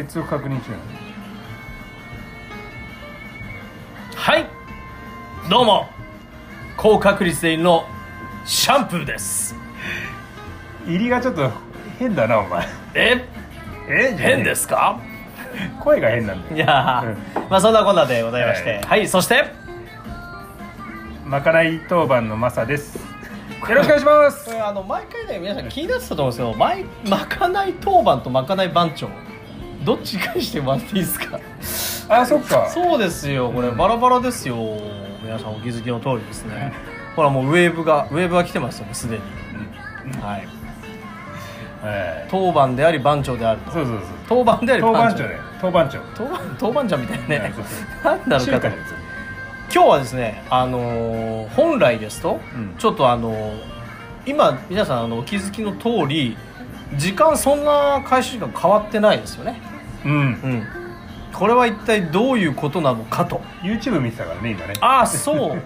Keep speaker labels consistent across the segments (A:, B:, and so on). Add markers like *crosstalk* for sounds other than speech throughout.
A: 接続確認中なの
B: はい。どうも。高確率でいるのシャンプーです。
A: 入りがちょっと変だなお前。
B: え？
A: え？
B: 変ですか？
A: 声が変なんだよ。
B: いやー、まあそんなこんなでございまして。
A: は
B: はい、そして？
A: まかない当番のマサです。よろしくお願いします。
B: これあの毎回ね皆さん気になってたと思うんですけど毎まかない当番とまかない番長どっちかにしてもらっていいですか？
A: あそっか。
B: そうですよ。これバラバラですよ。皆さんお気づきの通りですね。ほらもうウェーブがウェーブが来てますよねすでに、はい。
A: はい
B: 当番であり番長であると。
A: そうそうそう。
B: 当番であり
A: 当
B: 番長
A: 当番長。
B: 当番当番長みたいなね。
A: そうそう。
B: なんだろうかと今日はですねあのー本来ですと、
A: うん。
B: ちょっとあのー今皆さんあのお気づきの通り時間そんな開始時間変わってないですよね
A: うん。
B: うん。これは一体どういうことなのかと。
A: YouTube 見てたからね今ね。
B: ああそう。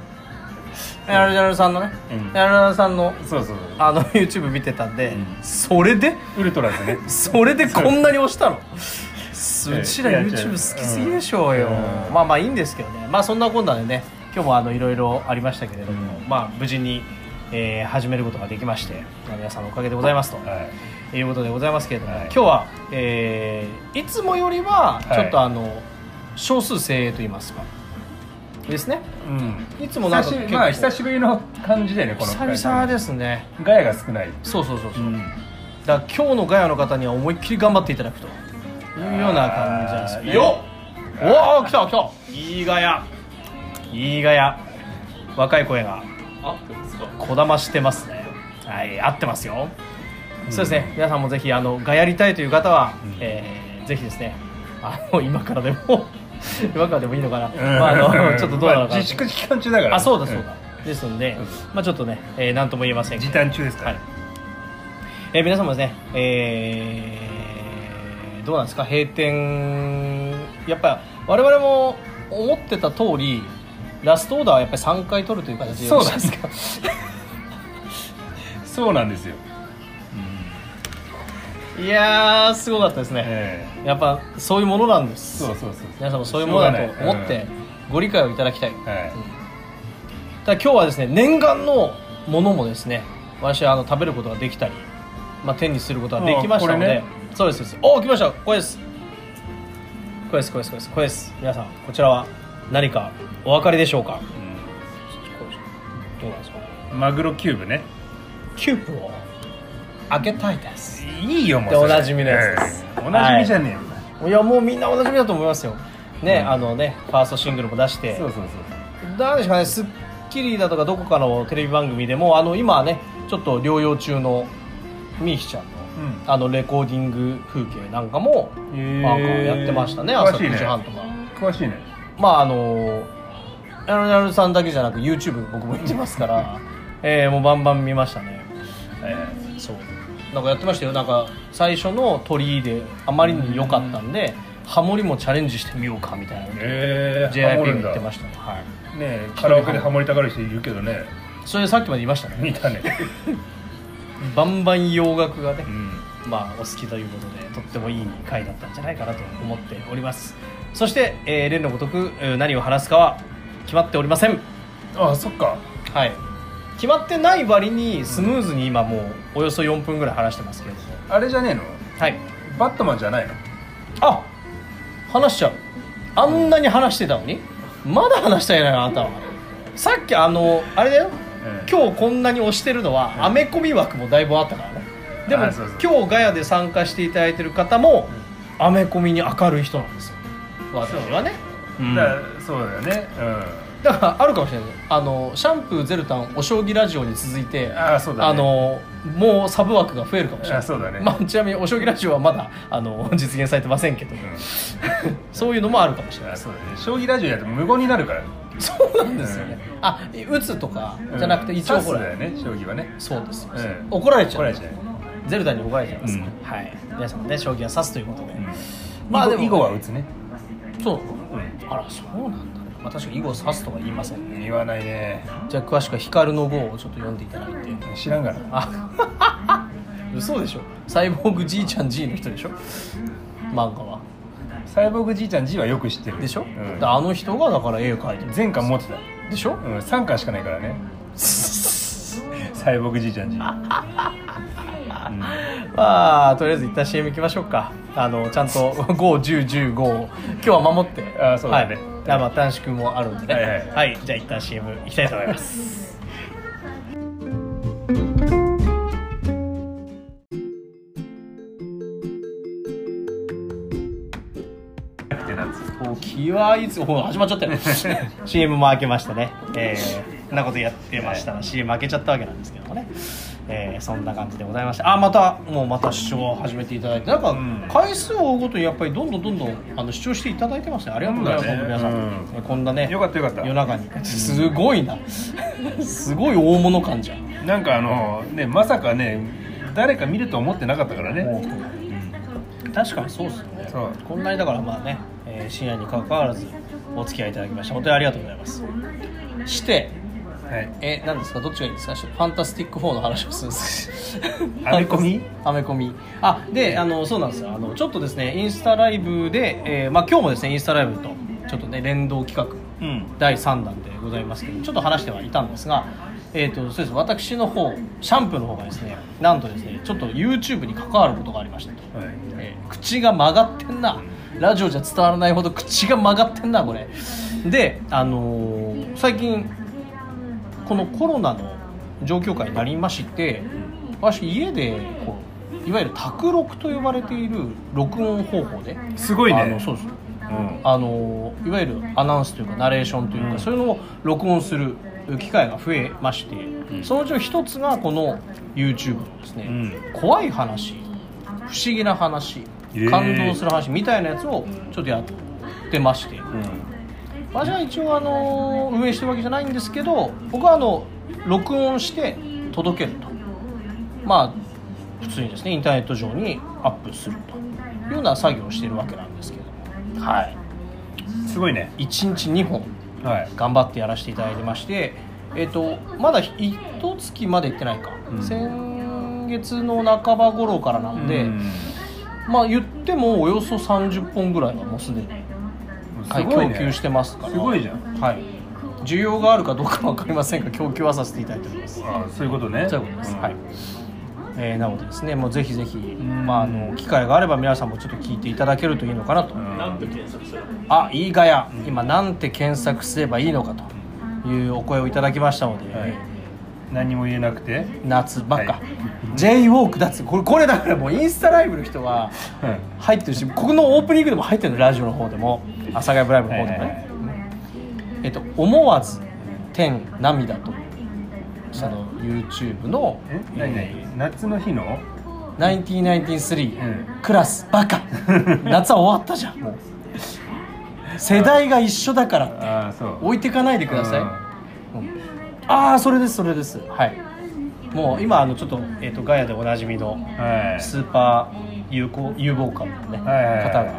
B: *laughs* やるやるさんのね、
A: うん。
B: やるやるさんの
A: そうそう
B: あの YouTube 見てたんで、
A: うん。
B: それで？
A: ウルトラズね。*laughs*
B: それでこんなに押したの？
A: ええ。
B: うちら YouTube 好きすぎでしょうよ、
A: うん。
B: まあまあいいんですけどね。まあそんなこんなでね今日もあのいろいろありましたけれども、
A: うん。
B: まあ無事に、えー始めることができましてまあ皆さんのおかげでございますと、
A: はい。
B: い、うことでございますけれども、
A: はい。
B: 今日は、えーいつもよりは
A: はい。
B: ちょっとあの、少数精鋭と言いますか。ですね。
A: うん。
B: いつもなんか
A: 久しまあ久しぶりの感じだよねこの
B: 久々ですね。
A: ガヤが少ない。
B: そうそうそうそう、
A: ん。
B: だから今日のガヤの方には思いっきり頑張っていただくと。いうような感じなんですよね
A: よ
B: おお来た来た。いいガヤ。いいガヤ。若い声がこだましてますね。はい合ってますよ、そうですね。皆さんもぜひあのガヤりたいという方は、
A: うん。
B: えーぜひですね。あの今からでも *laughs* 今からでもいいのかな、
A: うん。
B: まあ、あのちょっとどうなのかな。
A: まあ自粛期間中だから。
B: あそうだそうだ、ですのでまあちょっとね、えー、なんとも言えません。け
A: 時
B: ど
A: 短中ですから。
B: はい。えー皆様ですね、えーどうなんですか？閉店やっぱ我々も思ってた通りラストオーダーはやっぱり3回取るという形でよろしいですか？*laughs*
A: そうなんですよ。
B: いやーすごかったですね、
A: え
B: やっぱそういうものなんで
A: え
B: す。
A: そうそうそう
B: 皆さんもそういうものだと思ってご理解をいただきたい、
A: うん。はい
B: ただ今日はですね念願のものもですね私はあの食べることができたり、まあ、手にすることができましたので、
A: ね。
B: そうですそうです。おお来ました。これですこれですこれです。これです。皆さんこちらは何かお分かりでしょうか？どうなんですか？
A: うんマグロキューブね。
B: キューブを開けたいです。
A: いいよもう
B: おなじみのやつです。
A: ええ。おなじみじゃねえよ
B: い。やもうみんなおなじみだと思いますよ。ね、
A: うん。
B: あのねファーストシングルも出して。
A: そうそうそう。
B: なんでしょうかね『スッキリ』だとかどこかのテレビ番組でもあの今はねちょっと療養中のみーひちゃんの
A: うん。
B: あのレコーディング風景なんかもなんかやってましたね朝
A: 詳しい
B: 9時半とか。
A: 詳しいね
B: まああのやるやるさんだけじゃなく YouTube 僕も見てますから、えーもうバンバン見ましたね。
A: え
B: そう。なんかやってましたよ。なんか最初の鳥居であまりに良かったんでハモリもチャレンジしてみようかみたいな
A: ええ
B: JIP が言ってましたね。はい。
A: ねえカラオケでハモりたがる人いるけどね。
B: それさっきまで言いましたね。
A: 見たね。*laughs*
B: バンバン洋楽がね
A: う、ん。
B: まあお好きということでとってもいい回だったんじゃないかなと思っておりますそして、えー例のごとくえー何を話すかは決まっておりません。
A: あそっか。
B: はい。決まってない割にスムーズに今もうおよそ4分ぐらい話してますけれど。も
A: あれじゃねえの？
B: はい。
A: バットマンじゃないの？
B: あ話しちゃう。あんなに話してたのに？まだ話したいなあなたは。さっきあのあれだよ。
A: ええ。
B: 今日こんなに押してるのはアメコミ枠もだいぶあったからね。でも今日ガヤで参加していただいてる方もアメコミに明るい人なんですよ私はね。うん。
A: だからそうだよね。
B: だからあるかもしれない。あのシャンプーゼルタンお将棋ラジオに続いて
A: うんあそうだね。
B: あのもうサブ枠が増えるかもしれない。
A: あそうだね。
B: まあ、ちなみにお将棋ラジオはまだあの実現されてませんけど、
A: う *laughs*
B: そういうのもあるかもしれない。
A: そうだね。将棋ラジオやって無言になるから。
B: そうなんですよね、あ打つとかじゃなくて一応
A: 指
B: ほら、
A: すだよね将棋はね。
B: そうですよ、
A: うん。
B: 怒られちゃう。
A: 怒られちゃう
B: ゼルダに怒られちゃいます、
A: うん。
B: はい。皆さんもね将棋は指すということで、
A: うん。
B: まあでも
A: 囲碁は打つね
B: そう、
A: う
B: あらそうなんだ。ね、まあ、確かに囲碁を指すとは言いませんね。
A: 言わないね。
B: じゃあ詳しくは光の碁をちょっと読んでいただいて。
A: 知らんがな。
B: あ *laughs* 嘘でしょ。サイボーグじいちゃん G の人でしょ。漫画は。
A: サイボーグじいちゃん G はよく知ってる。
B: でしょ、
A: うん。
B: であの人がだから絵を描いてる。
A: 全巻持ってた。
B: でしょ、
A: うん、3巻しかないからね。*laughs* サイボーグじいちゃん G、*laughs* うん、
B: まあとりあえず一旦 CM 行きましょうか。あのちゃんと *laughs* 51015を今日は守って。
A: あそうだね。
B: はい、あまあ短縮もあるんで。ね
A: はい。はい。
B: じゃあ一旦 CM 行きたいと思います。
A: ってなんですよ
B: 時はいつほら始まっちゃったよ。CM も開けましたね。えー、こんなことやってました。ら CM 開けちゃったわけなんですけどもねえー、そんな感じでございましたあまたもうまた視聴を始めていただいて。なんか
A: ん。
B: 回数を追うごとにやっぱりどんどんどんどんあの視聴していただいてますね。ありがとうございます、
A: ね
B: 皆さん、
A: うん。
B: えこんなね
A: よかったよかった。
B: 夜中に。すごいな。すごい大物感じゃん。
A: なんかあのねまさかね誰か見ると思ってなかったからね、
B: 確かにそうっすよね。こんなにだからまあね、えー深夜に関わらずお付き合いいただきました本当にありがとうございます。して
A: はい。
B: え何ですか？どっちがいいですか？ファンタスティック4の話をするんです *laughs*
A: アメコミ？*laughs*
B: アメコミ。あであのそうなんですよ。あのちょっとですねインスタライブで、えーまあ、今日もですねインスタライブとちょっとね連動企画
A: うん。
B: 第3弾でございますけどちょっと話してはいたんですが、えー、とそうです。私の方シャンプーの方がですねなんとですねちょっと YouTube に関わることがありましたと、
A: はい。
B: えー口が曲がってんな。ラジオじゃ伝わらないほど口が曲がってんなこれ。であのー最近このコロナの状況下になりまして私家でこういわゆる卓録と呼ばれている録音方法です
A: ごいね。
B: あのそうです。
A: うん。
B: あのいわゆるアナウンスというかナレーションというか、
A: うん
B: そういうのを録音する機会が増えまして、そのうちの一つがこの YouTube のですね、
A: うん。
B: 怖い話不思議な話
A: えー。
B: 感動する話みたいなやつをちょっとやってまして、私は一応あの運営してるわけじゃないんですけど僕はあの録音して届けると。まあ普通にですねインターネット上にアップするというような作業をしているわけなんですけど。もはい。
A: すごいね。
B: 1日2本
A: はい。
B: 頑張ってやらせていただいてましてえっ、とまだ一月まで行ってないか、
A: うん。
B: 先月の半ば頃からなんで、
A: うん
B: まあ言ってもおよそ30本ぐらいはもうすでにはい、
A: すごいね。
B: 供給してますから。
A: すごいじゃん。
B: はい。需要があるかどうかは分かりませんが供給はさせていただいております。
A: あそういうことね。
B: そういうことです、
A: ん
B: はい、えーなのでですねもうぜひぜひ、
A: ん。
B: まあ、あの機会があれば皆さんもちょっと聞いていただけるといいのかなと、
A: うん
B: あいいがや、今なんて検索すればいいのかというお声をいただきましたので、
A: はい。何も言えなくて？
B: 夏ばっか、
A: はい。
B: J ウォークだっつこれこれだからもうインスタライブの人は
A: うん
B: 入ってるしここのオープニングでも入ってるのラジオの方でも阿佐ヶ谷ブライブの方でもね、
A: はいはいはい。
B: えっと「思わず天涙」と。その YouTube の
A: え？何何？夏の日の
B: ？1993、
A: うん。
B: クラスバカ。*laughs* 夏は終わったじゃん。もう世代が一緒だから。
A: ああそう。
B: 置いてかないでください、
A: うん。
B: うん。ああそれですそれです。はい。もう今あのちょっと,、えー、とガヤでおなじみの
A: はい。
B: スーパー有効有望感のね、
A: はいはいはい。
B: 方が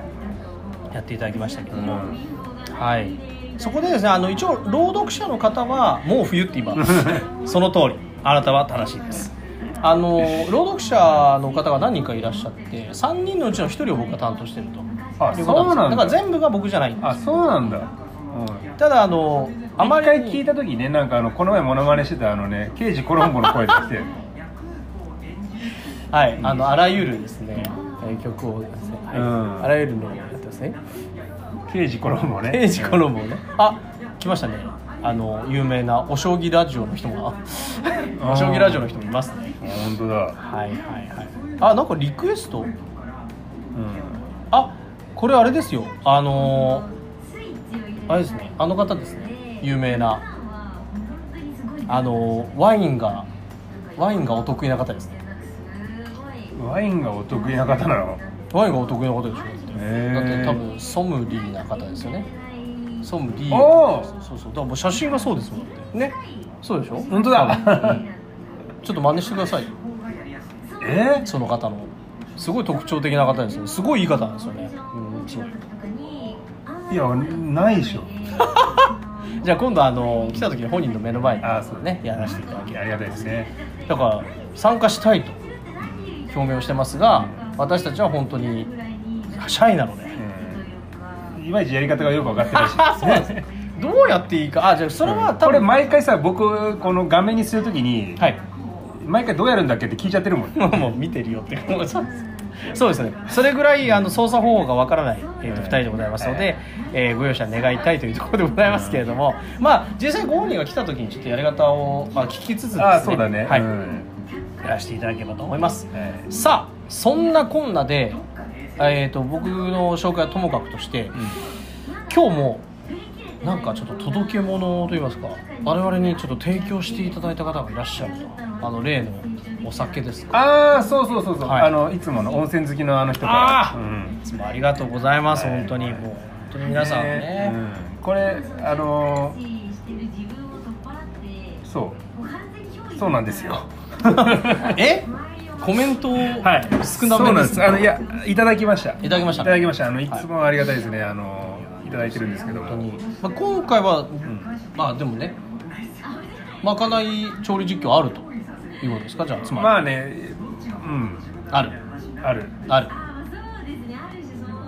B: やっていただきましたけども、
A: うん。
B: はい。そこでですねあの一応朗読者の方はもう冬って今 *laughs* その通りあなたは正しいです。あの朗読者の方が何人かいらっしゃって3人のうちの1人を僕が担当してると。
A: あ
B: いうこと
A: そうなんだ。
B: ですだから全部が僕じゃないんです。
A: あそうなんだ、うん。
B: ただあのあまり
A: 聞いた時ねなんかあのこの前モノマネしてたあのね刑事コロンボの声出して。*laughs*
B: はい、あのあらゆるですね、えー曲をですね、はい
A: うん
B: あらゆるのをやってますね。
A: 刑事コロンボね
B: ページコロンボをね、あ、来ましたね。あの有名なお将棋ラジオの人も、あお将棋ラジオの人もいますね。
A: あ本当だ
B: はいはいはい。あ、なんかリクエスト？
A: うん
B: あ、これあれですよ。あのーあれですね。あの方ですね。有名なあのーワインがワインがお得意な方ですね。
A: ワインがお得意な方なの？
B: ワインがお得意な方でしょ。だって
A: へー。
B: だって多分ソムリーな方ですよね。ソムリー。そうそう。だからもう写真がそうですもんだってね。そうでしょ？
A: 本当だ。
B: うんちょっと真似してください。よ
A: え？
B: その方の。すごい特徴的な方ですよすごいいい方なんですよね。うんい
A: いやないでしょ。*laughs*
B: じゃあ今度あの来た時に本人の目の前に
A: あそう。
B: ねやらせていただき
A: ありがたいですね。
B: だから参加したいと表明をしてますが私たちは本当にシャイなので
A: うん。いまいちやり方がよく分かってないし。*laughs*
B: そうなんです。ね。どうやっていいか？あじゃあそれは多
A: これ
B: 分
A: 毎回さ僕この画面にするときに、
B: はい。
A: 毎回どうやるんだっけって聞いちゃってるもん。*laughs*
B: もう見てるよってそうです。そうですね。それぐらいあの操作方法がわからない、えーと
A: はい
B: 2人でございますので、えーご容赦願いたいというところでございますけれども、まあ実際ご本人が来た時にちょっとやり方を、まあ、聞きつつですね。
A: ああそうだね、
B: はい。
A: うん。
B: やらせていただければと思います、
A: はい
B: さあそんなこんなで、えー、と僕の紹介はともかくとして、今日もなんかちょっと届け物といいますか我々にちょっと提供していただいた方がいらっしゃると。あの例のお酒ですか。
A: ああそうそうそうそう、
B: はい。
A: あのいつもの温泉好きのあの人から。うん。
B: いつもありがとうございます、
A: はい。
B: 本当に。もう本当に皆さんね。
A: うん。これあのーそう。そうなんですよ *laughs*
B: え？コメントを
A: はい。
B: 少な
A: そうなん
B: めで
A: です。すあのいやいただきました。
B: いただきました。
A: いただきました。あのい。つもありがたいですね、あのいただいてるんですけど。も
B: 本当に、まあ、今回は、
A: ん。
B: まあでもねまかない調理実況あると。いうことですか？じゃあつまり、
A: まあねうん。
B: ある。
A: ある。
B: ある。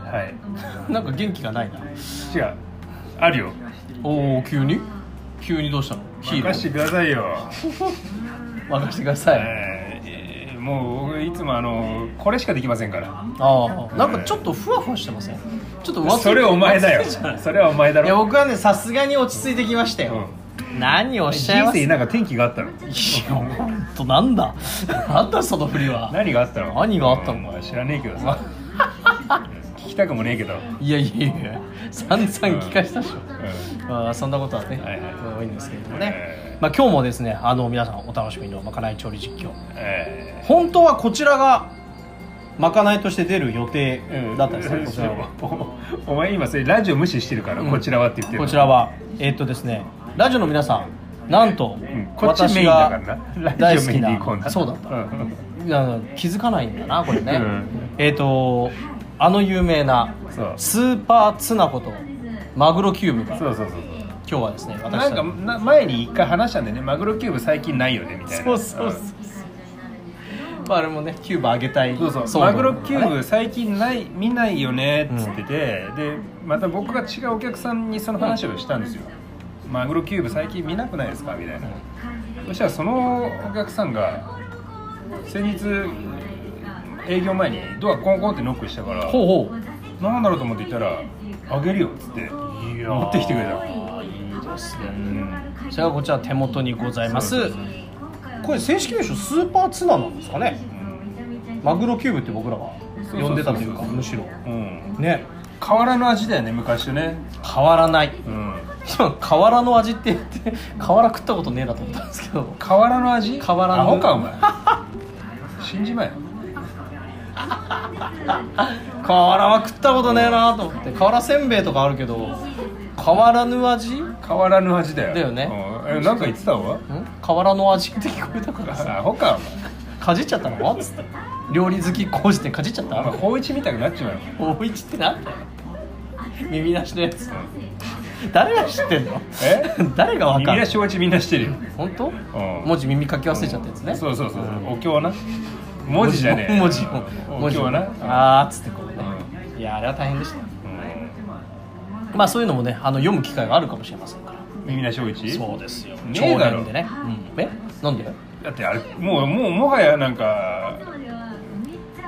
A: はい。*laughs*
B: なんか元気がないな。
A: 違う。あるよ。
B: おお急に？急にどうしたの？ヒーロー。
A: 任してくださいよ *laughs*
B: 任せてください、
A: えーもう僕いつもあのこれしかできませんから。
B: ああなんかちょっとふわふわしてません？ちょっと
A: それお前だよ。
B: い
A: それはお前だ
B: や
A: ろ
B: 僕はねさすがに落ち着いてきましたよ、何をおっしゃいます？
A: 人生になんか転機があったの？
B: いや本当なんだ？*laughs* なんだその振りは？
A: 何があったの？
B: 何があったの？
A: うんまあ知らねえけどさたくもねえけど、
B: いやいやいや散々聞かしたでしょ、
A: う
B: まあ、そんなことはね、
A: はいはい。
B: 多いんですけれどもね、
A: え
B: まあ、今日もですねあの皆さんお楽しみのまかない調理実況。
A: え
B: 本当はこちらがまかないとして出る予定
A: ー
B: だったんですね、こちらは
A: おお前今それラジオ無視してるから、
B: うん。
A: こちらはって言ってる
B: こちらは。えーっとですねラジオの皆さんなんと、
A: うん。こっちメインだからな。
B: そうだった、
A: うん。
B: 気づかないんだなこれね、
A: うん。
B: えっ、とあの有名な
A: そう。
B: スーパーツナことマグロキューブが
A: そうそうそう
B: 今日はですね私
A: なんかな前に一回話したんだよねマグロキューブ最近ないよねみたいな。
B: そうそうそう。そう、まあ、あれもねキューブあげたい
A: そうそう。マグロキューブね最近ない見ないよねっつってて、でまた僕が違うお客さんにその話をしたんですよ、マグロキューブ最近見なくないですかみたいな、そしたらそのお客さんが先日営業前にドアコンコンってノックしたから
B: ほうほう。
A: なんだろうと思って言ったら「あげるよ」っつって持ってきてくれた。
B: いいですね。
A: うん。
B: それがこちら手元にございます。これ正式名称スーパーツナなんですかね。マグロキューブって僕らが呼んでたというかむしろ。
A: うん。
B: ね。
A: 変わらぬ味だよね昔とね。
B: 変わらない。
A: うん。
B: 今変わらぬ味って言って瓦食ったことねえなと思ったんですけど。
A: 変わらぬ味？
B: 変わらぬ。
A: アホかお前。*laughs* 信じまえ *laughs*
B: 瓦は食ったことねえなと思って。瓦せんべいとかあるけど変わらぬ味？ん
A: 変わらぬ味だよ。
B: だよね。
A: うん。えなんか言ってたわ？
B: 瓦の味って聞こえたから。さ
A: アホか
B: かじっちゃったの？つって。料理好きこうしてかじっちゃっ
A: お前お前
B: た
A: 法一みたくなっちまうよ。
B: 大一ってなんだよ。耳なしのやつ。誰が知ってんの？
A: え？*laughs*
B: 誰がわか
A: 耳
B: る
A: 出し法一みんなしてるよ。
B: 本当？
A: うん。
B: 文字耳書き忘れちゃったやつね。
A: そうそうそう
B: う。ん。
A: お経な文字じゃねえ
B: 文字。
A: お経な。
B: あーっつってこうね。いやあれは大変でした。
A: うん。
B: まあそういうのもねあの読む機会があるかもしれませんから。
A: 耳出し法一
B: そうですよ。
A: ねえだろ。
B: 長年でね、うん、え？なんで？
A: だってあれもうもうもはやなんか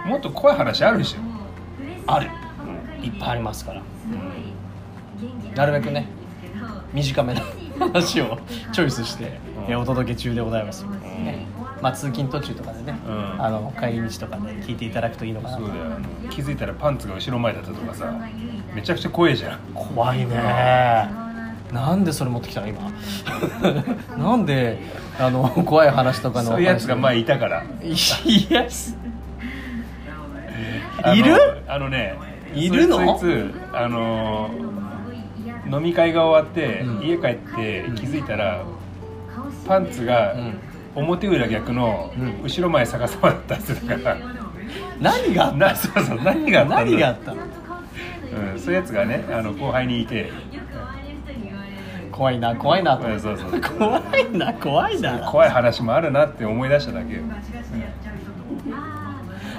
A: もっと怖い話あるでしょ。
B: ある。いっぱいありますから。なるべくね短めな話をチョイスして、お届け中でございます、
A: ん。
B: ねまあ、通勤途中とかでね、
A: うん。
B: あの帰り道とかで聞いていただくといいのかな。と
A: そうだよ。気づいたらパンツが後ろ前だったとかさめちゃくちゃ怖えじゃん。
B: 怖いね。なんでそれ持ってきたの？今。*laughs* なんであの怖い話とかの
A: そういうやつが前
B: い
A: いたから。
B: やす。
A: あの
B: いる？
A: あのね
B: いるの？
A: そいつそいつあの飲み会が終わって、
B: うん。
A: 家帰って気づいたらパンツが
B: うん
A: 表裏逆の
B: うん。
A: 後ろ前逆さまだったって言ってたから、
B: 何があっ
A: なそうそう何があった
B: た
A: んだ？
B: 何があった？の
A: うん、そういうやつがねあの後輩にいて。
B: 怖いな怖いな。と
A: うんそうそう。
B: 怖いな怖いな。
A: 怖い話もあるなって思い出しただけ。よ、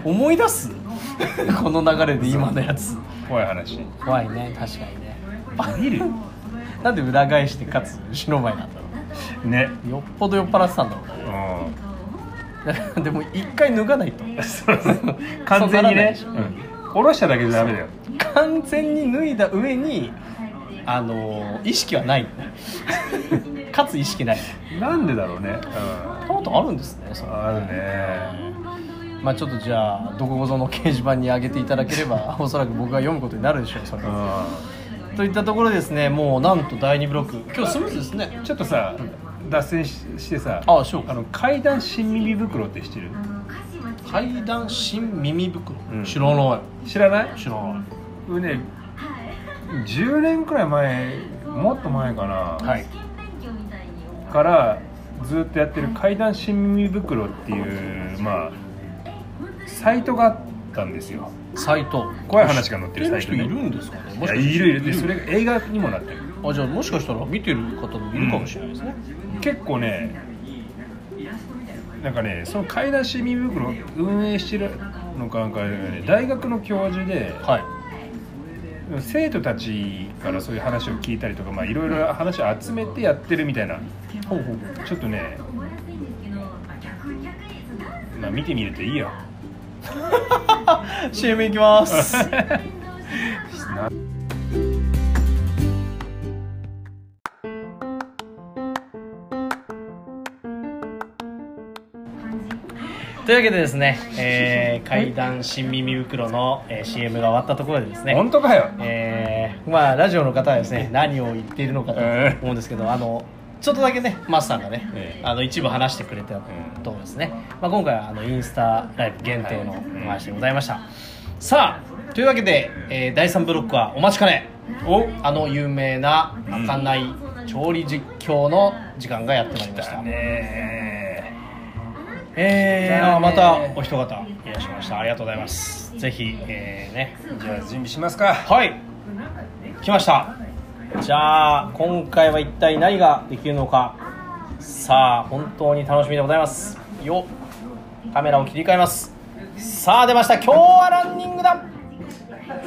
B: 思い出す？*laughs* この流れで今のやつ。
A: 怖い話。
B: 怖いね確かにね。
A: ビビる
B: なんで裏返してかつ？白米なんだろ
A: ね
B: うよっぽど酔っ払ってたんだろうね。*laughs* でも一回脱がないと。
A: う *laughs* んそう。そう完全にね。
B: そうならないでしょ。
A: うん。下ろしただけじゃダメだよ。
B: 完全に脱いだ上にあの意識はない。*laughs* かつ意識ない。
A: なんでだろうね。
B: そん。なことあるんですねそ
A: あるね。
B: まあちょっとじゃあどこごぞの掲示板に上げていただければおそらく僕が読むことになるでしょうそれは。
A: う
B: といったところでですねもうなんと第2ブロック。今日スムーズですね。
A: んちょっとさ脱線ししてさ
B: ああしよう。
A: あの階段新耳袋って知ってる？
B: 階段新耳袋、
A: うん。
B: 知らない。
A: 知らない？
B: 知らない。
A: これね10年くらい前もっと前かな、
B: はい。
A: からずっとやってる階段新耳袋っていうまあサイトがあったんですよ。
B: サイト。
A: 怖い話が載ってるサイトね。
B: 知ってる人いるんですかね？
A: い
B: もしか
A: いるいるでそれが映画にもなってる。
B: あじゃあもしかしたら？見てる方もいるかもしれないですね、
A: 結構ねなんかねその階段新耳袋を運営してるのかなんかね大学の教授で
B: はい。
A: 生徒たちからそういう話を聞いたりとかまあいろいろ話を集めてやってるみたいな。ちょっとねまあ見てみるといいよ
B: CM いきます。というわけでですね、えー、階段新耳袋の、えー CM が終わったところでですね
A: 本当かよ。
B: えーまあラジオの方はですね何を言っているのかと
A: ええ
B: 思うんですけど、あのちょっとだけねマスさんがね、
A: ええ
B: あの一部話してくれたところですね、まあ、今回はあのインスタライブ限定のお話でございました、さあというわけで、えー第3ブロックはお待ちかね。
A: お。
B: あの有名な開かない調理実況の時間がやってまいりました、
A: ね。
B: えー、
A: だね。
B: あまたお一方いらっしゃいました。ありがとうございます。ぜひ、えーね。
A: じゃあ準備しますか。
B: はい。来ましたじゃあ今回は一体何ができるのか。さあ本当に楽しみでございます。よ。カメラを切り替えます。さあ出ました。今日はランニングだ。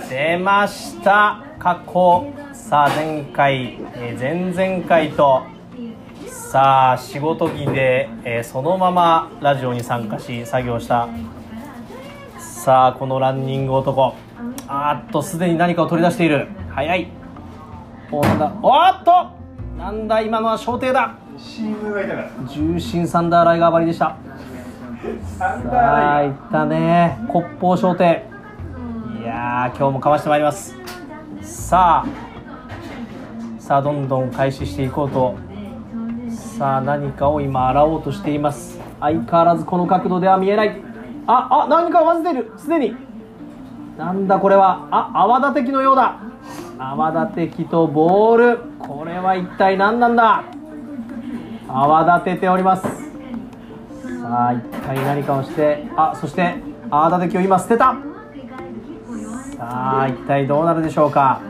B: 出ました。過去。さあ前回、えー前々回と。さあ仕事着で、えーそのまま。ラジオに参加し作業した。さあこのランニング男。あっとすでに何かを取り出している。早い。おなんだ。おーっと！なんだ今のは小艇だ。重心サンダーライガー張りでした。さあいったね。骨砲小艇。いやー今日もかわしてまいります。さあさあどんどん開始していこうと。さあ何かを今洗おうとしています。相変わらずこの角度では見えない。ああ何かを混ぜている。すでに。なんだこれは。あ泡立て器のようだ泡立て器とボール。これは一体何なんだ？泡立てております。さあ一体何かをしてあそして泡立て器を今捨てた。さあ一体どうなるでしょうか？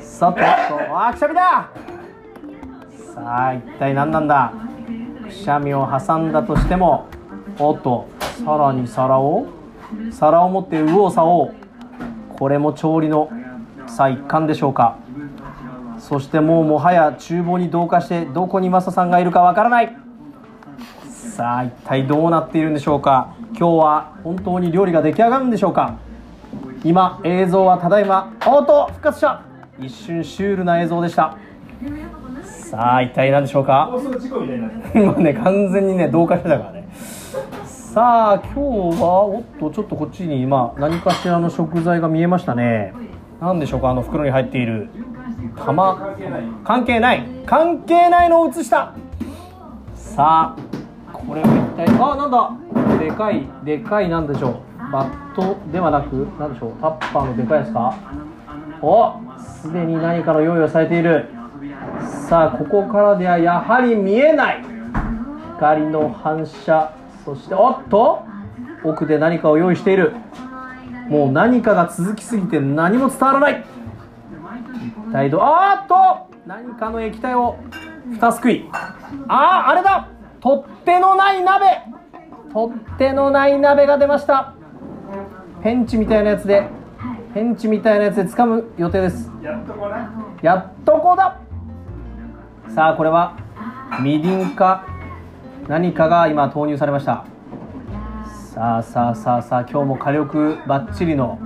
B: さっとあくしゃみだ！さあ一体何なんだ？くしゃみを挟んだとしてもおっとさらに皿を？皿を持って右往左往これも調理のさあ一環でしょうか。そしてもうもはや厨房に同化してどこにマサさんがいるかわからない。さあ一体どうなっているんでしょうか。今日は本当に料理が出来上がるんでしょうか。今映像はただいまおっと復活した一瞬シュールな映像でした。さあ一体何でしょうか。今ね完全にね同化してたからね。さあ今日はおっとちょっとこっちに今何かしらの食材が見えましたね。何でしょうかあの袋に入っている。玉。関係ない。関係ないのを映した。さあこれは一体あなんだ。でかいでかいなんでしょう。バットではなくなんでしょう。タッパーのでかいやつか。おすでに何かの用意をされている。さあここからではやはり見えない。光の反射。そしておっと奥で何かを用意している。もう何かが続きすぎて何も伝わらない。一体どあーっと何かの液体を蓋すくい。あああれだ。取っ手のない鍋。取っ手のない鍋が出ました。ペンチみたいなやつでペンチみたいなやつで掴む予定です。
A: やっとこな
B: やっとこだ。さあこれはみりんか何かが今投入されました。さあさあさあさあ今日も火力バッチリの。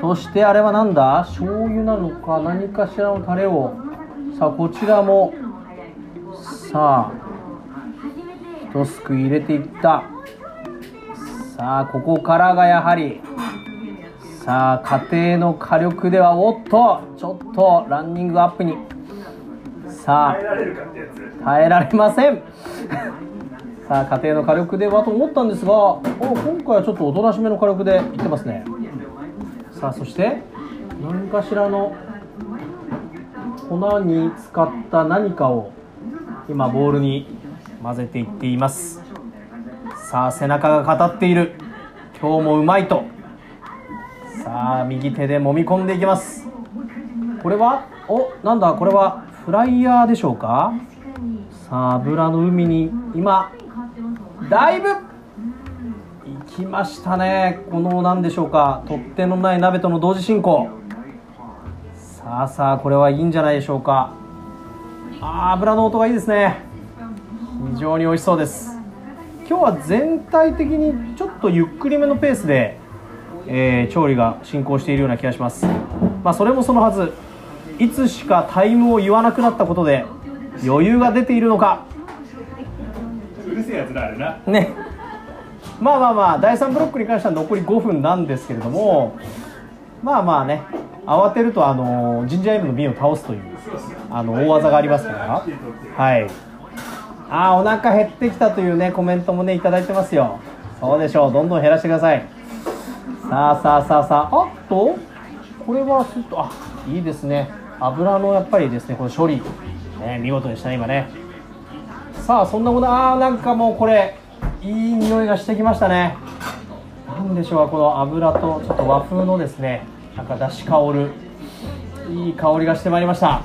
B: そしてあれはなんだ？醤油なのか何かしらのタレを。さあこちらも。さあ一すくい入れていった。さあここからがやはり。さあ家庭の火力ではおっとちょっとランニングアップに。さあ耐えられません。さあ家庭の火力ではと思ったんですがお今回はちょっとおとなしめの火力でいってますね。さあそして何かしらの粉に使った何かを今ボウルに混ぜていっています。さあ背中が語っている。今日もうまいと。さあ右手で揉み込んでいきます。これはおなんだこれはフライヤーでしょうか？さあ油の海に今だいぶ行きましたね。この何でしょうか。取っ手のない鍋との同時進行。さあさあこれはいいんじゃないでしょうか。あ油の音がいいですね。非常に美味しそうです。今日は全体的にちょっとゆっくりめのペースで、えー調理が進行しているような気がします。まあそれもそのはず。いつしかタイムを言わなくなったことで余裕が出ているのか。
A: うるせえやつだあれな。
B: ね。まあまあまあ第3ブロックに関しては残り5分なんですけれどもまあまあね慌てるとあのジンジャーエールの瓶を倒すというあの大技がありますから。はい。あーお腹減ってきたというねコメントもねいただいてますよ。そうでしょう。どんどん減らしてください。さあさあさあさあ。あっとこれはちょっとあいいですね。油のやっぱりですねこの処理。ね見事でしたね今ねさあそんなことあーなんかもうこれいい匂いがしてきましたね。なんでしょうこの油とちょっと和風のですねなんかだし香るいい香りがしてまいりました。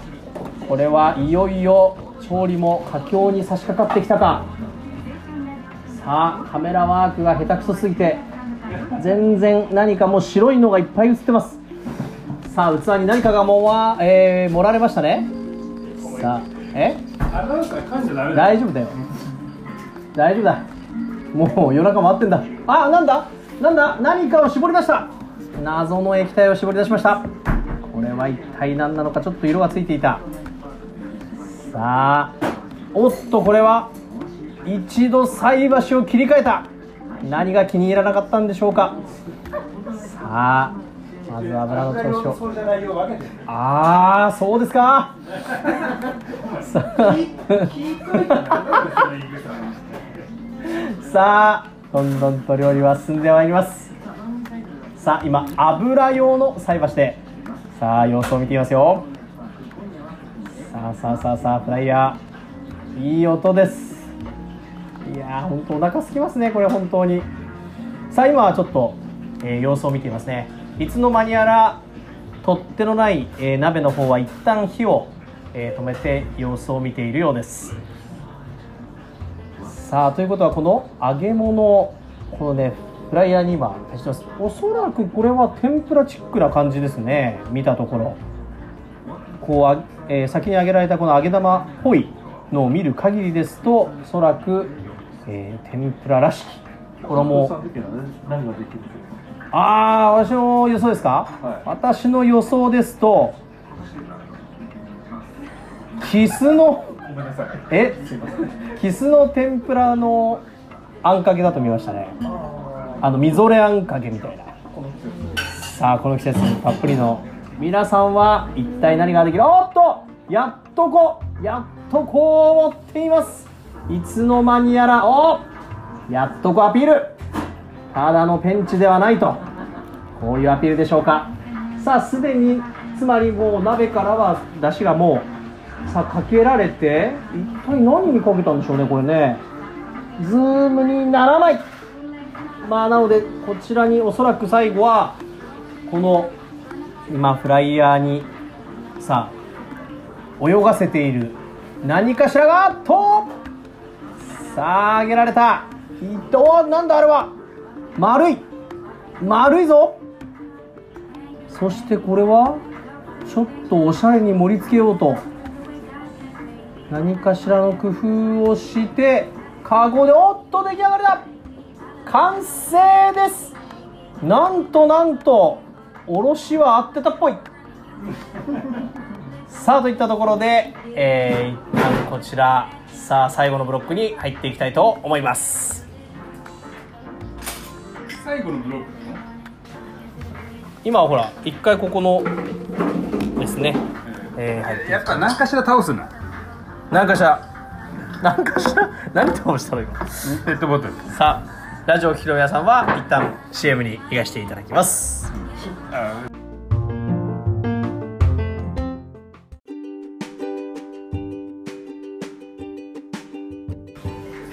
B: これはいよいよ調理も佳境に差し掛かってきたか。さあカメラワークが下手くそすぎて全然何かもう白いのがいっぱい映ってます。さあ器に何かがもわ、えー盛られましたね。さあえ？大丈夫だよ。大丈夫だ。もう夜中回ってんだ。あなんだ？なんだ？何かを絞り出した。謎の液体を絞り出しました。これは一体何なのかちょっと色がついていた。さあおっとこれは一度菜箸を切り替えた。何が気に入らなかったんでしょうか。さあまず油の調子を。ああそうですか。*laughs* さあどんどんと料理は進んでまいります。さあ今油用の菜箸で。さあ様子を見てみますよ。さあさあさあさあフライヤー。いい音です。いやー本当お腹空きますねこれ本当に。さあ今はちょっと、えー様子を見ていますねいつの間にやら取っ手のない、えー鍋の方は一旦火を、えー止めて様子を見ているようです。さあということはこの揚げ物このねフライヤーに今足します。おそらくこれは天ぷらチックな感じですね。見たところ。こうあ、えー先に揚げられたこの揚げ玉っぽいのを見る限りですとおそらく、えー天ぷららしき。衣
C: 何ができる
B: ああ私の予想ですか、
C: はい。
B: 私の予想ですとキスのえ？キスの天ぷらのあんかけだと見ましたね。あのみぞれあんかけみたいな。さあこの季節たっぷりの皆さんは一体何ができる？おっとやっとこやっとこう持っています。いつの間にやらおやっとこアピールただのペンチではないとこういうアピールでしょうか。さあすでにつまりもう鍋からは出汁がもうさあかけられて一体何にかけたんでしょうねこれね。ズームにならない。まあなのでこちらにおそらく最後はこの今フライヤーにさあ泳がせている何かしらがとさあ上げられた。いとなんだあれは。丸い。丸いぞ。そしてこれはちょっとおしゃれに盛り付けようと。何かしらの工夫をしてカゴでおっと出来上がりだ。完成です。なんとなんとおろしは合ってたっぽい。*laughs* さあといったところで、えー、一旦こちら。さあ最後のブロックに入っていきたいと思います
A: 最後のブロック
B: 今はほら一回ここのですね、えー、入って
A: やっぱ何かしら倒すんだ。
B: 何かしら。何かしら？*laughs* 何倒したの？今
A: ペットボトル。
B: さあラジオひろやさんは一旦 CM に行かせていただきます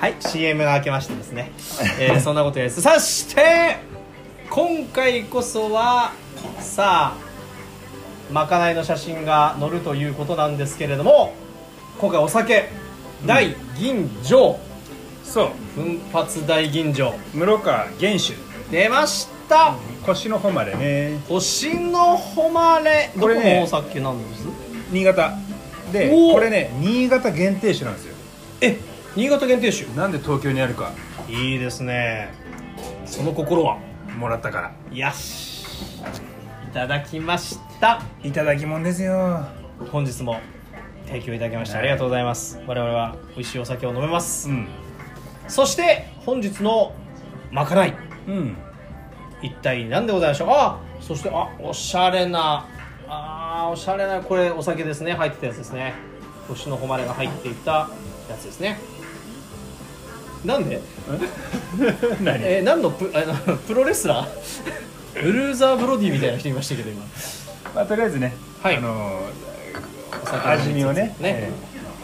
B: はい CM が明けましてですね、えーそんなことですそして今回こそはさあまかないの写真が載るということなんですけれども今回お酒大吟醸、
A: そう。
B: 奮発大吟醸。
A: 室川原酒
B: 出ました。
A: 腰の誉れね。
B: 星の誉れ。
A: これね
B: どこのお酒なんです？
A: 新潟。でこれね新潟限定酒なんですよ。
B: え新潟限定酒。
A: なんで東京にあるか。
B: いいですね。その心は。
A: もらったから。
B: よし。いただきました。
A: いただきもんですよ。
B: 本日も提供いただきまして
A: はい
B: ありがとうございます。我々は美味しいお酒を飲めます、
A: うん。
B: そして本日のまかない。
A: うん。
B: 一体何でございましょう？あそしてあおしゃれな。あーおしゃれなこれお酒ですね。入ってたやつですね。星の誉れが入っていたやつですねなんで？*laughs*
A: 何？
B: えー、何のプあの *laughs* プロレスラー？ブルーザーブロディみたいな人いましたけど今。
A: まあとりあえずね
B: はい。
A: あの
B: お酒
A: 味見をね
B: ね、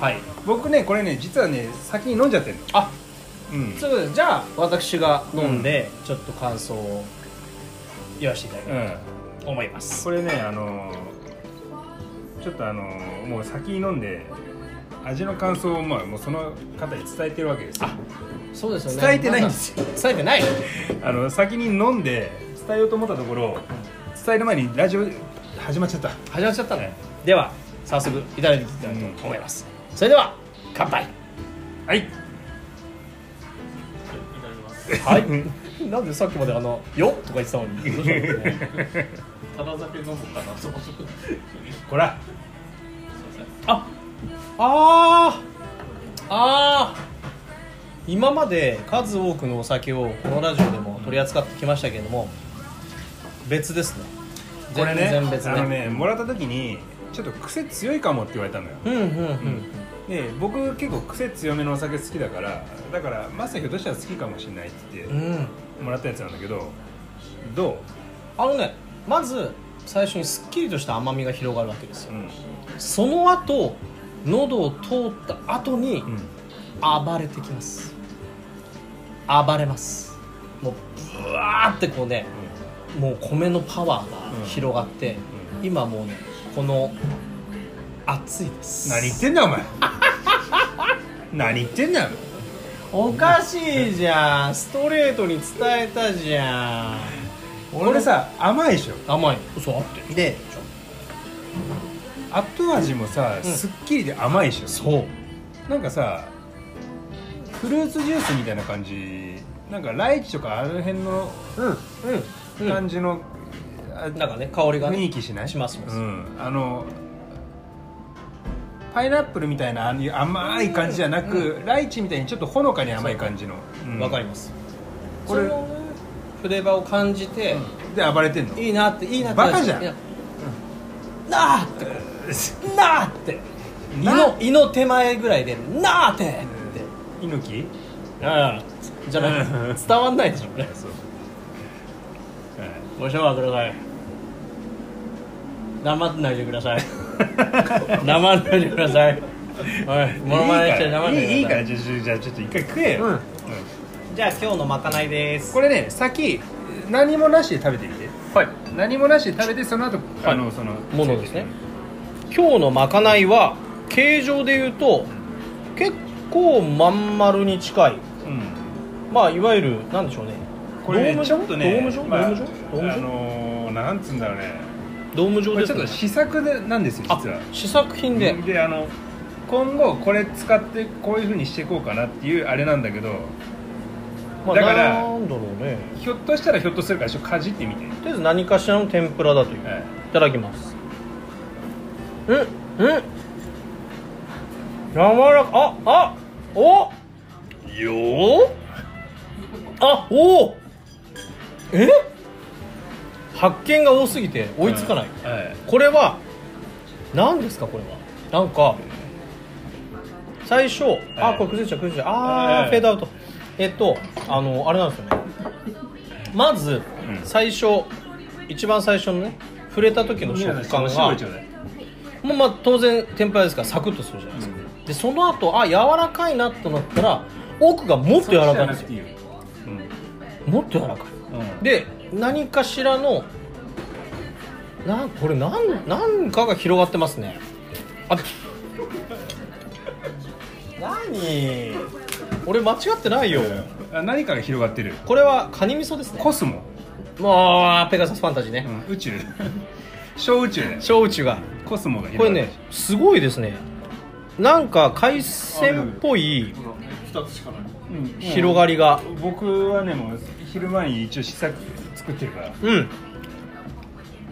B: はい。
A: 僕ねこれね実はね先に飲んじゃってるの。
B: あ
A: うん。
B: そういうことです。じゃあ私が飲んで、ちょっと感想を言わせていただきたい
A: うん。
B: と思います、
A: これねあのちょっとあのもう先に飲んで味の感想をまあもうその方に伝えてるわけですよ。
B: そうですよね。
A: 伝えてないんですよ。
B: 伝えてない *laughs*
A: あの先に飲んで伝えようと思ったところ伝える前にラジオ始まっちゃった。
B: 始まっちゃったねでは早速いただいていきたいと思います、それでは乾杯。
A: はい。
B: はい *laughs* なんでさっきまであの「よっ」とか言ってたのに。*laughs* た
C: だ酒飲むかなそこ。そこ
A: こら
B: ああー。あー。今まで数多くのお酒をこのラジオでも取り扱ってきましたけれども別ですね。
A: これね
B: 全然別
A: あの
B: ね
A: ねもらった時にちょっと癖強いかもって言われたのよ。
B: うんうんうん
A: で僕結構癖強めのお酒好きだからだからまさにひょっとしたら好きかもしれないって言って
B: うん。
A: もらったやつなんだけどどう？
B: あのねまず最初にすっきりとした甘みが広がるわけですよ。
A: うん。
B: その後喉を通った後に
A: うん。
B: 暴れてきます。暴れます。もうブワーってこうねもう米のパワーが広がって、
A: う
B: 今もうねこの熱いです。
A: 何言ってんだお前。*laughs* 何言ってんだよ。
B: おかしいじゃん。ストレートに伝えたじゃん。
A: これさ甘いでしょ。
B: 甘い。嘘あって
A: で後味もさ、
B: うん。
A: すっきりで甘いでしょ。
B: そう。
A: なんかさフルーツジュースみたいな感じ。なんかライチとかあの辺の
B: うんうん、
A: 感じの、あ
B: なんかね香りが、ね、
A: 雰囲気しない？
B: しますします
A: うん、あのパイナップルみたいなあの甘い感じじゃなく、ライチみたいにちょっとほのかに甘い感じの。
B: わ、かり
A: ま
B: ます。
A: これ
B: そのねフレーバーを感じて、
A: で暴れてんの。
B: いいなっていいなって
A: バカじゃん。
B: なあってこうなあって。胃
A: な
B: の胃の手前ぐらいでなあってって。
A: 猪木？
B: ああ。じゃない。
A: うん。
B: 伝わんないでしょこれ。ご紹介ください。黙んないでください。*laughs* 黙んないでください。おい。モノマネして黙んない
A: い。いいいからじゃあちょっと一回食えよ、
B: うん。
A: うん。
B: じゃあ今日のまかないです。
A: これね先何もなしで食べてみて
B: はい。
A: 何もなしで食べてその後、
B: はい。
A: あのその
B: ものですね今日のまかないは形状でいうと結構まん丸に近い。
A: うん。
B: まあいわゆるなんでしょうね。
A: これね
B: ドーム状？
A: ちょっとね
B: ドーム状、
A: まあ
B: ドーム状？ドーム状、
A: あのーなんつうんだろうね。
B: ドーム状ですね。
A: ちょっと試作でなんですよ
B: あ
A: 実は。
B: 試作品で、
A: であの今後これ使ってこういうふうにしていこうかなっていうあれなんだけど。
B: まあ、
A: だから
B: なんだろうね。
A: ひょっとしたらひょっとするからちょっとかじってみて、
B: とりあえず何かしらの天ぷらだという、
A: はい。
B: いただきますうん。うん柔らかああおよーあおおえ？発見が多すぎて追いつかない、
A: はい。
B: これは何ですかこれは？なんか最初、あこれ崩れちゃう崩れちゃう。あー、
A: はい。
B: フェードアウト。えっとあのあれなんですよね。まず、
A: うん。
B: 最初一番最初のね触れた時の食感がもうまあ当然天ぷらですからサクッとするじゃないですか、でその後あ柔らかいなとなったら奥がもっと柔らかいんですよ。
A: そっちじゃなくていいよ
B: もっと柔らかい。
A: うん。うん
B: で何かしらのなんこれなんなんかが広がってますね。あ何？俺間違ってないよ。
A: あ何かが広がってる？
B: これはカニ味噌ですね。
A: コスモ、
B: もうペガサスファンタジーね、
A: うん宇宙小宇宙ね。
B: 小宇宙が。
A: コスモが
B: これねすごいですね。なんか海鮮っぽい
C: 二つしかない。
A: る、うん
B: 広がりが。
A: 僕はねもう昼前に一応試作作ってるから。
B: うん。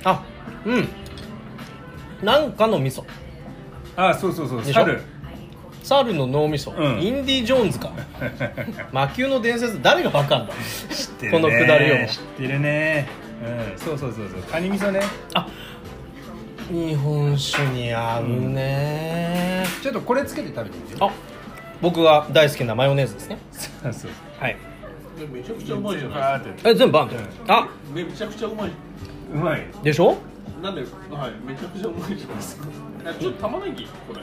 B: あうん。なんかの味噌。
A: あそうそうそう。猿。
B: 猿の脳みそ、
A: うん。
B: インディ・ジョーンズか。*laughs* 魔球の伝説。誰がバカんだ？
A: 知ってるね。
B: このくだりを
A: 知ってるね。うん。そうそうそうそう。カニ味噌ね。
B: あ日本酒に合うね、
A: ちょっとこれつけて食べてみて。
B: あ僕が大好きなマヨネーズですね。
A: そうそう。
B: はい。
C: でめちゃくちゃうまいじゃない
B: え全部バンと、
A: うん。
B: あ。
C: めちゃくちゃうまい
A: うまい。
B: でしょ？
C: なんで？はいめちゃくちゃうまいじゃないですかあちょっと玉ねぎこれ。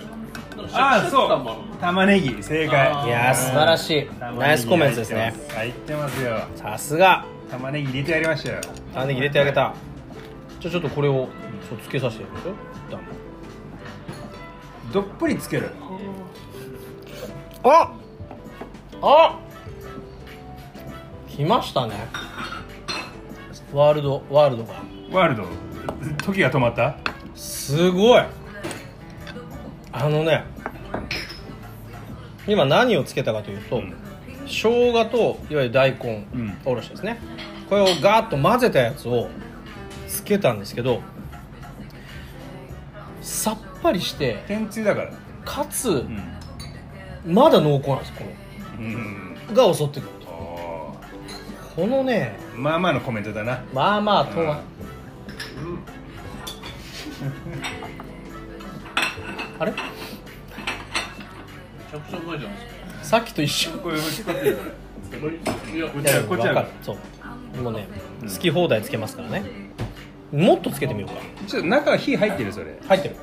A: ああそう。玉ねぎ正解。
B: いやー素晴らしい。ナイスコメントですね。
A: 入ってますよ。
B: さすが。
A: 玉ねぎ入れてやりましたよ
B: 玉ねぎ入れてあげた。じゃあちょっとこれをそうつけさせてやるよダメ
A: どっぷりつける。
B: ああ来ましたね。ワールドワールドが。
A: ワールド？時が止まった？
B: すごい。あのね今何をつけたかというと、
A: うん。
B: 生姜といわゆる大根
A: うん。
B: おろしですね、これをガーッと混ぜたやつをつけたんですけどぱりして
A: 天つゆだから。
B: かつ
A: うん。
B: まだ濃厚なんですこ
A: うん。
B: のが襲ってくる
A: お
B: このね
A: ーまあまあのコメントだな。
B: まあまあとは、あれ？
C: めちゃくちゃうまいじゃないですか。
B: さっきと一緒。
A: これ使っていいこれ
C: いや
A: こっち
B: そう。もうね好き放題つけますからね。もっとつけてみようか。
A: ちょっと中火入ってるそれ。
B: 入ってる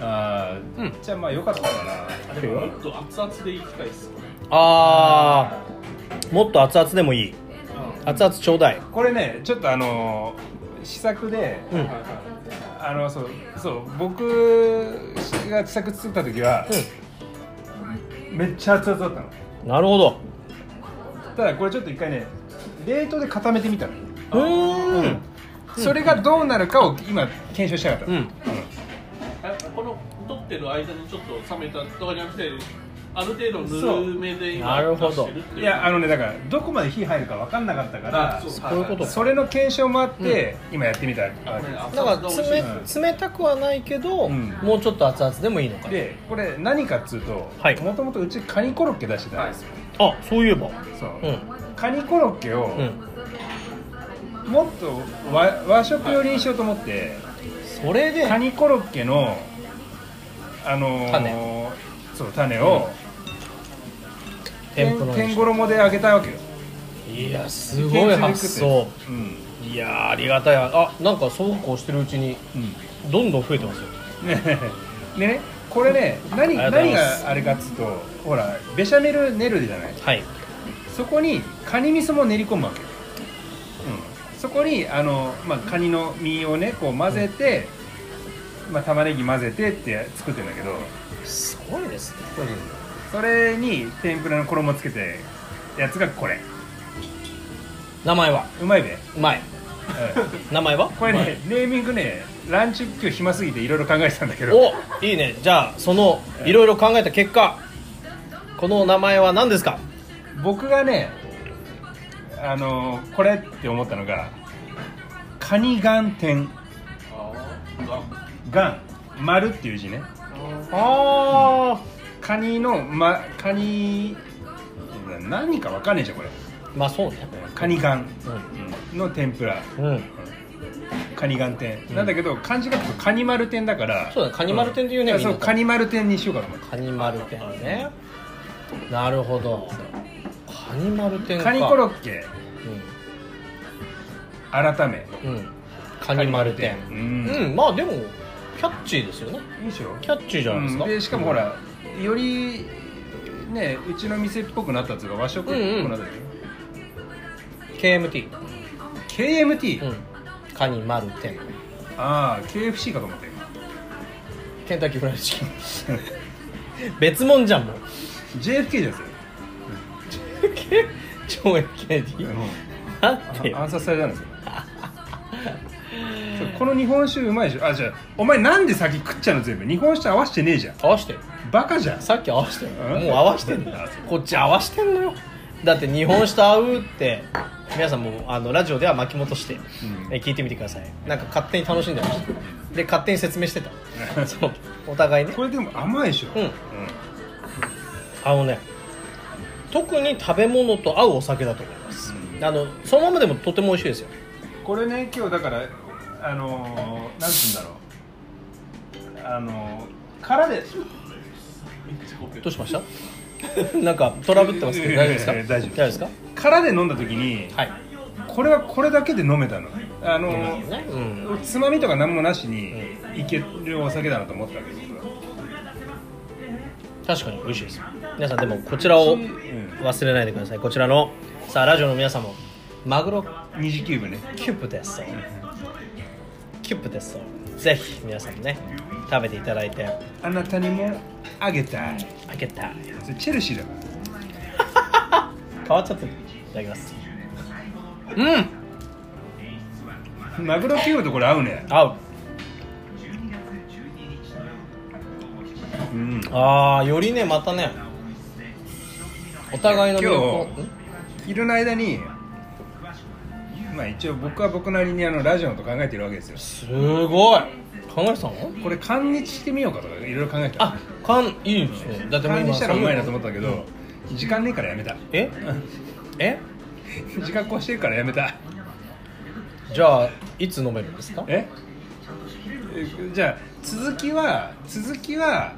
A: ああ、
B: うん。
A: じゃあまあよかったかな。
C: でももっと熱々でいきたいっす
B: あー。もっと熱々でもいい。熱々ちょうだい。
A: これねちょっとあのー試作で
B: うん。うん
A: あのそうそう僕が試作作った時はめっちゃ熱々だったの。
B: なるほど。
A: ただこれちょっと一回ね冷凍で固めてみたの。
B: うーん。
A: それがどうなるかを今検証したかった、
B: うん
C: ってる間にちょっと冷めたとかじゃなくてある程度ぬるめで今
B: なるほど。
C: 出してるっていう。
A: いやあのねだからどこまで火入るか分かんなかったから
C: あそう。
B: そういうこと
A: それの検証もあって、今やってみたわけ
C: あこれ
B: だ
C: 熱
B: から冷冷たくはないけど、
A: うん。
B: もうちょっと熱々でもいいのか
A: でこれ何かっつうと
B: はい。
A: もともとうちカニコロッケ出してたんですよ、
B: あそういえば。
A: そう、
B: うん。
A: カニコロッケを
B: うん。
A: もっと和和食寄りにしようと思って
B: それで。
A: カニコロッケのあのー
B: 種。
A: そう種を、
B: 天ぷらに
A: 天衣で揚げたわけよ。
B: いやすごい発想。
A: うん、
B: いやーありがたい。あなんかそうこうしてるうちに
A: うん。
B: どんどん増えてますよ。
A: ね *laughs* でねこれね何
B: が
A: 何があれかっつうとほらベシャメル練るじゃない？
B: はい。
A: そこにカニ味噌も練り込むわけよ、うん、そこにあの、まあ、カニの身をねこう混ぜて、まあ、玉ねぎ混ぜてって作ってるんだけど。
B: すごいですね。
A: それに天ぷらの衣つけてやつがこれ。
B: 名前は？
A: うまいべ。
B: うまい。名前は？
A: これねネーミングねランチ今日暇すぎていろいろ考えてたんだけど。
B: おいいね。じゃあそのいろいろ考えた結果この名前は何ですか？
A: 僕がねあのこれって思ったのがカニ眼天。
C: ああ
A: 眼丸っていう字ね。
B: あ
A: カニの、ま、カニ何かわかんねえじゃんこれ。
B: あまあそうね。
A: カニ眼
B: う
A: の天ぷら。
B: ん、うん、
A: カニ眼天、
B: うん。
A: なんだけど漢字がカニ丸天だから。
B: そうだねカニ丸天っていうね
A: ん。
B: みんな。
A: そうカニ丸天にしようかと思って
B: カニ丸天ね。なるほど。カニ丸天か。
A: カニコロッケ。改め。
B: うん、うん、カニ丸天。
A: う
B: うんん、まあでもキャッチーですよね。
A: いいでしょ？
B: キャッチーじゃないですか、
A: うん。でしかもほらよりねうちの店っぽくなったっていうか和食っぽくなったっていう
B: KMT、
A: KMT、
B: うん、カニ丸天。
A: ああ KFC かと思った今
B: ケンタッキーフライドチキン。別もんじゃんもう。
A: JFK じゃんそれ。
B: 超 AKD なん。て
A: 暗殺されたんですよ *laughs* この日本酒うまいでしょ？あじゃあお前なんで先食っちゃうの全部？日本酒合わせてねえじゃん。
B: 合わしてる。
A: バカじゃん。
B: さっき合わしてる。
A: うん。
B: もう合わしてんだよ。こっち合わしてんのよ。だって日本酒と合うって皆さんもあのラジオでは巻き戻して、え聞いてみてください。なんか勝手に楽しんでました。で勝手に説明してた。そう。お互いね。
A: これでも甘いでしょ？
B: うん。あのね特に食べ物と合うお酒だと思います、
A: うん。
B: あのそのままでもとても美味しいですよ。
A: これね今日だからあのー、なんつうんだろう。あのー、殻で。*laughs*
B: どうしました？*laughs* なんかトラブってますけど大丈夫ですか？
A: 大丈夫
B: です。か？
A: 殻で飲んだ時に、
B: はい。
A: これはこれだけで飲めたの。あのー
B: ね。うん。
A: つまみとか何もなしにいけるお酒だなと思ったわけ僕は。
B: 確かに美味しいです。皆さんでもこちらを
A: うん。
B: 忘れないでください。こちらのさあラジオの皆さんもマグロ。
A: 二次キューブね。
B: キュープですキューブですぜひ皆さんもね食べていただいて。
A: あなたにもあげたい。
B: あげたい。
A: それチェルシーだ。か *laughs* ら
B: 変わっちゃってるいただきます。うん。
A: マグロキューブとこれ合うね。
B: 合う。
A: うん。
B: ああよりねまたねお互いの
A: 今昼の間にまあ一応僕は僕なりにあのラジオと考えてるわけですよ。
B: すごい。考えてたの？
A: これ勘日してみようかとかいろいろ考えてた。
B: あ缶いいですねだってもう
A: にしたらうまいなと思ったけど時間ねえからやめた。
B: え？え？*laughs*
A: 時間越してるからやめた。
B: じゃあいつ飲めるんですか？
A: え？えじゃあ続きは続きは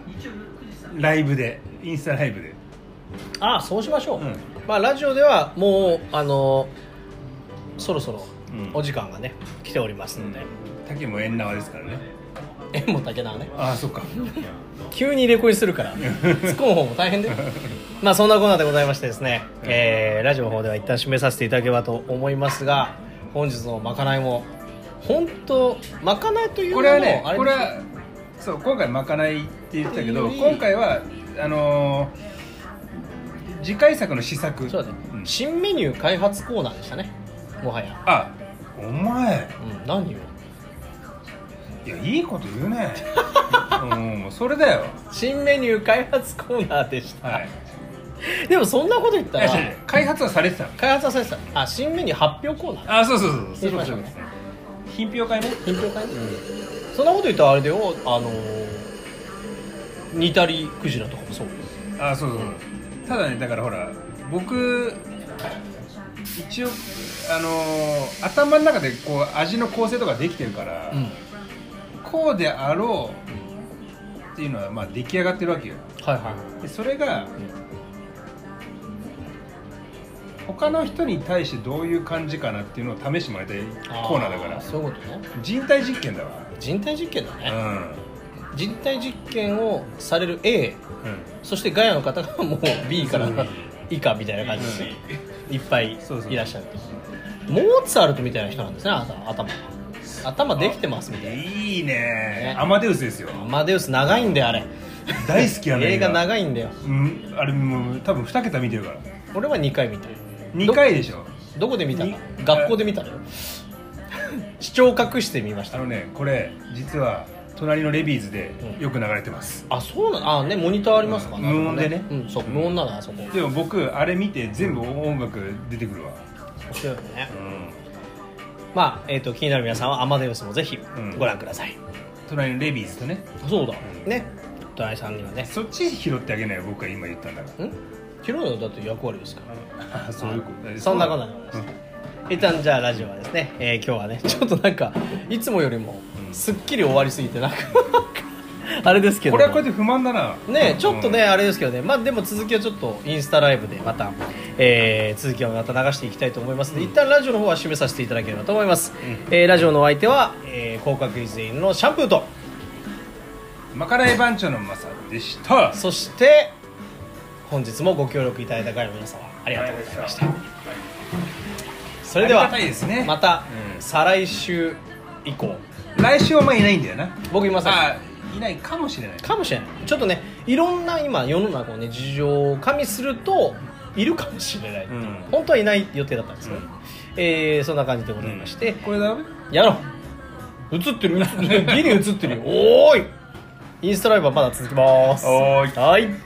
A: ライブでインスタライブで。
B: ああそうしましょう、
A: うん。
B: まあラジオではもうあのそろそろ
A: うん。
B: お時間がね来ておりますので、
A: 竹も縁縄ですからね。
B: 縁も竹縄ね。
A: ああそっか。
B: 急に入れ子にするから *laughs* 突っ込む方も大変で。*laughs* まあそんなコーナーでございましてですね、えーラジオの方では一旦締めさせていただければと思いますが本日のまかないも本当まかないというのも
A: これはね
B: あれ
A: これはそう今回まかないって言ってたけど今回はあのー次回作の試作。
B: そうだね、
A: ん。
B: 新メニュー開発コーナーでしたねもはや、
A: あお前。
B: うん、何を？
A: いやいいこと言うね。うんそれだよ。
B: 新メニュー開発コーナーでした。
A: はい。
B: でもそんなこと言ったら
A: いや違う開発はされてた。の
B: 開発はされてた。あ新メニュー発表コーナー。
A: あそうそうそうそう
B: そう。しましょうね
A: 品評会ね。
B: 品評会ね、そんなこと言ったらあれだよ。あのー、煮たりクジラとかもそう。
A: あそうそうそう。ただねだからほら僕一応あのー頭の中でこう味の構成とかできてるから、
B: うん。
A: こうであろうっていうのはまあ出来上がってるわけよ。
B: はいはい。
A: でそれが、他の人に対してどういう感じかなっていうのを試してもらいたいコーナーだから。
B: あそういうことね。
A: 人体実験だわ。
B: 人体実験だね、
A: うん。
B: 人体実験をされる A そしてガヤの方がもう B から以下みたいな感じでいっぱいいらっしゃるモーツァルトみたいな人なんですね頭。頭できてますみたい
A: いいね。
B: ね。
A: アマデウスですよ。
B: なアマデウス長いんだよあれ。
A: 大好きあの
B: 映画
A: い
B: 長いんだよ。
A: うん。あれもう多分2桁見てるから。
B: 俺は2回見た
A: 2回でしょ。
B: どこで見た
A: に
B: 学校で見たの？よ *laughs* 視聴隠してみました。
A: あのねこれ実は隣のレビーズで
B: うん。
A: よく流れてます、
B: あそうなの？あねモニターありますか、
A: うん。無音でね。
B: うんそう無音なのあそこ。
A: でも僕あれ見て全部音楽出てくるわ、
B: 面白いよね。
A: うん、
B: まあ、えー、と気になる皆さんはアマデウスもぜひ
A: うん。
B: ご覧ください、
A: 隣のレビーズとね。
B: そうだ。
A: うん。
B: ね。第3にはね。
A: そっち拾ってあげないよ僕が今言ったんだか
B: ん？拾うのだって役割ですから。
A: そういうこと。
B: そんなことないです。一旦じゃあラジオはですね、えー今日はねちょっとなんかいつもよりも
A: うん
B: すっきり終わりすぎてなんか *laughs* あれですけど
A: これはこれで不満だな。
B: ねちょっとね、
A: うん
B: あれですけどね。まあでも続きはちょっとインスタライブでまた、えー続きをまた流していきたいと思いますので、一旦ラジオの方は締めさせていただければと思います、えーラジオのお相手は、えー、広角率員のシャンプーと。
A: まかない番長のマサでした。
B: そして本日もご協力いただいた方皆様ありがとうございました。それではまた、
A: うん。
B: 再来週以降
A: 来週はまあいないんだよな。
B: 僕いません。
A: あいないかもしれない。
B: かもしれない。ちょっとねいろんな今世の中のね事情を加味するといるかもしれない。っていう、
A: うん。
B: 本当はいない予定だったんですよ、
A: うん。
B: えーそんな感じでございまして、
A: これだ。め
B: やろう。映ってる。映ってるギリ映ってるよ。おーい。インスタライブはまだ続きます。
A: おーい。
B: はい